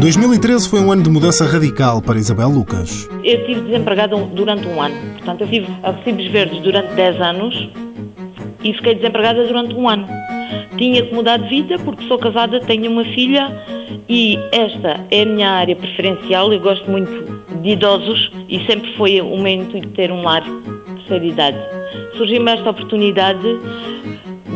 2013 foi um ano de mudança radical para Isabel Lucas. Eu estive desempregada durante um ano. Portanto, eu estive a recibos verdes durante 10 anos e fiquei desempregada durante um ano. Tinha que mudar de vida porque sou casada, tenho uma filha e esta é a minha área preferencial. Eu gosto muito de idosos e sempre foi o meu intuito ter um lar de terceira idade. Surgiu-me esta oportunidade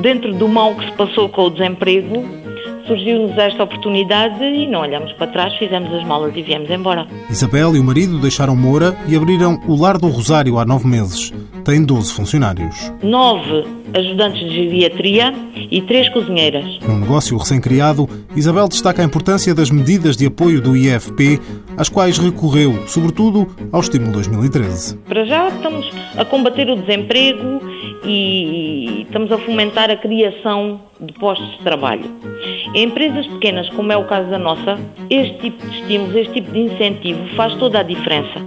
dentro do mal que se passou com o desemprego surgiu-nos esta oportunidade e não olhamos para trás, fizemos as malas e viemos embora. Isabel e o marido deixaram Moura e abriram o Lar do Rosário há nove meses. Tem 12 funcionários. Nove ajudantes de geriatria e três cozinheiras. Num negócio recém-criado, Isabel destaca a importância das medidas de apoio do IFP, às quais recorreu, sobretudo, ao estímulo 2013. Para já estamos a combater o desemprego e estamos a fomentar a criação de postos de trabalho. Em empresas pequenas, como é o caso da nossa, este tipo de estímulos, este tipo de incentivo faz toda a diferença.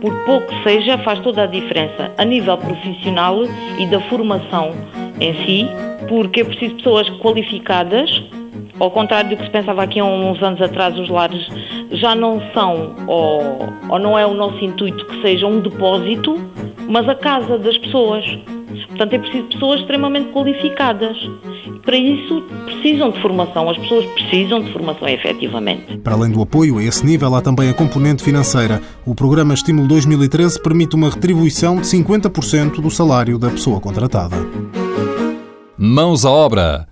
Por pouco que seja, faz toda a diferença a nível profissional e da formação em si, porque é preciso pessoas qualificadas, ao contrário do que se pensava aqui há uns anos atrás, os lares já não são, ou, ou não é o nosso intuito que seja um depósito, mas a casa das pessoas. Portanto, é preciso pessoas extremamente qualificadas. Para isso, precisam de formação. As pessoas precisam de formação, efetivamente. Para além do apoio a esse nível, há também a componente financeira. O programa Estímulo 2013 permite uma retribuição de 50% do salário da pessoa contratada. Mãos à obra.